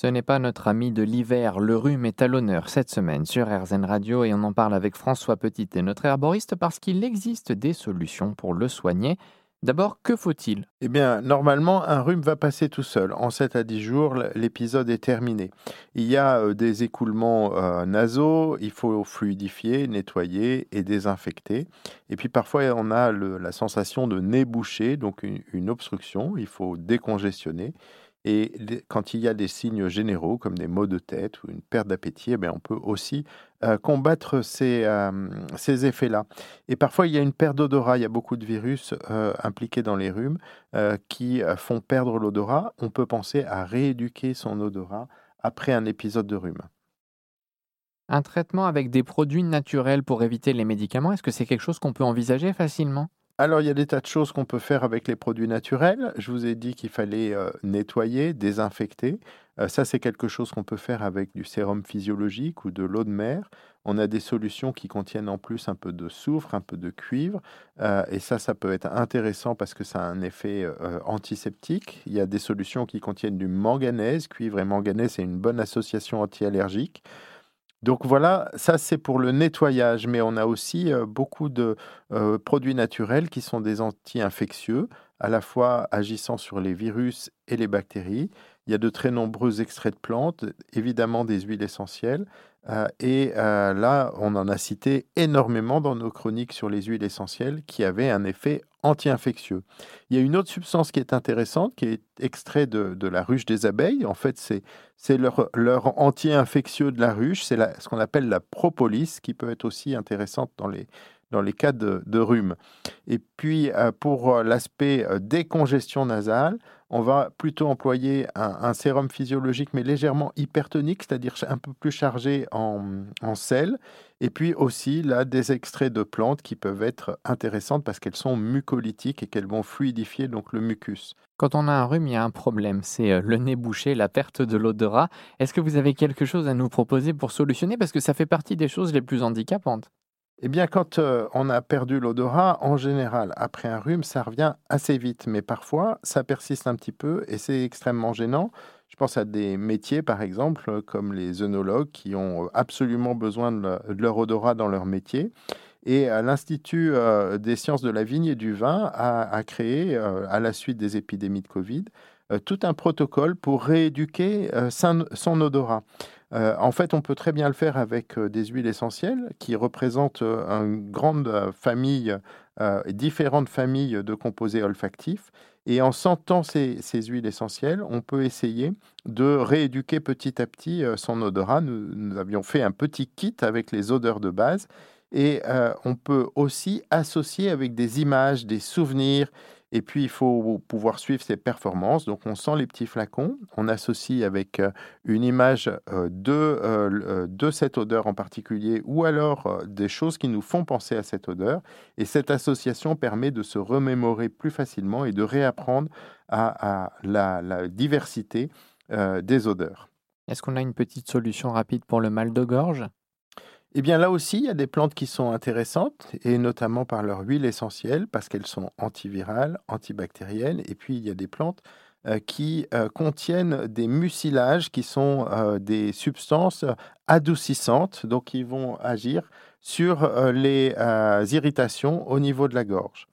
Ce n'est pas notre ami de l'hiver, le rhume est à l'honneur cette semaine sur RZN Radio et on en parle avec François Petit et notre herboriste parce qu'il existe des solutions pour le soigner. D'abord, que faut-il? Eh bien, normalement, un rhume va passer tout seul. En 7 à 10 jours, l'épisode est terminé. Il y a euh, des écoulements euh, nasaux, il faut fluidifier, nettoyer et désinfecter. Et puis parfois, on a la sensation de nez bouché, donc une obstruction, il faut décongestionner. Et quand il y a des signes généraux comme des maux de tête ou une perte d'appétit, eh on peut aussi euh, combattre ces, euh, ces effets-là. Et parfois, il y a une perte d'odorat. Il y a beaucoup de virus euh, impliqués dans les rhumes qui font perdre l'odorat. On peut penser à rééduquer son odorat après un épisode de rhume. Un traitement avec des produits naturels pour éviter les médicaments, est-ce que c'est quelque chose qu'on peut envisager facilement? Alors, il y a des tas de choses qu'on peut faire avec les produits naturels. Je vous ai dit qu'il fallait euh, nettoyer, désinfecter. Euh, ça, c'est quelque chose qu'on peut faire avec du sérum physiologique ou de l'eau de mer. On a des solutions qui contiennent en plus un peu de soufre, un peu de cuivre. Euh, et ça, ça peut être intéressant parce que ça a un effet antiseptique. Il y a des solutions qui contiennent du manganèse. Cuivre et manganèse, c'est une bonne association anti-allergique. Donc voilà, ça c'est pour le nettoyage, mais on a aussi euh, beaucoup de euh, produits naturels qui sont des anti-infectieux, à la fois agissant sur les virus et les bactéries. Il y a de très nombreux extraits de plantes, évidemment des huiles essentielles, euh, et là on en a cité énormément dans nos chroniques sur les huiles essentielles qui avaient un effet anti-infectieux. Il y a une autre substance qui est intéressante, qui est extrait de, la ruche des abeilles. En fait, c'est leur, anti-infectieux de la ruche, c'est ce qu'on appelle la propolis, qui peut être aussi intéressante dans les, dans les cas de, rhume. Et puis, euh, pour euh, l'aspect euh, décongestion nasale, on va plutôt employer un, sérum physiologique, mais légèrement hypertonique, c'est-à-dire un peu plus chargé en, sel. Et puis aussi, là, des extraits de plantes qui peuvent être intéressantes parce qu'elles sont mucolytiques et qu'elles vont fluidifier donc le mucus. Quand on a un rhume, il y a un problème, c'est le nez bouché, la perte de l'odorat. Est-ce que vous avez quelque chose à nous proposer pour solutionner? Parce que ça fait partie des choses les plus handicapantes. Eh bien, quand euh, on a perdu l'odorat, en général, après un rhume, ça revient assez vite. Mais parfois, ça persiste un petit peu et c'est extrêmement gênant. Je pense à des métiers, par exemple, comme les œnologues qui ont euh, absolument besoin de, leur odorat dans leur métier. Et l'Institut euh, des sciences de la vigne et du vin a, créé, à la suite des épidémies de Covid, tout un protocole pour rééduquer son odorat. Euh, en fait, on peut très bien le faire avec euh, des huiles essentielles qui représentent euh, une grande famille, différentes familles de composés olfactifs. Et en sentant ces, huiles essentielles, on peut essayer de rééduquer petit à petit son odorat. Nous, avions fait un petit kit avec les odeurs de base. Et on peut aussi associer avec des images, des souvenirs et puis, il faut pouvoir suivre ses performances. Donc, on sent les petits flacons. On associe avec euh, une image euh, de, euh, de cette odeur en particulier ou alors des choses qui nous font penser à cette odeur. Et cette association permet de se remémorer plus facilement et de réapprendre à, la, la, diversité des odeurs. Est-ce qu'on a une petite solution rapide pour le mal de gorge? Eh bien là aussi, il y a des plantes qui sont intéressantes, et notamment par leur huile essentielle, parce qu'elles sont antivirales, antibactériennes, et puis il y a des plantes euh, qui euh, contiennent des mucilages, qui sont euh, des substances adoucissantes, donc qui vont agir sur les irritations au niveau de la gorge.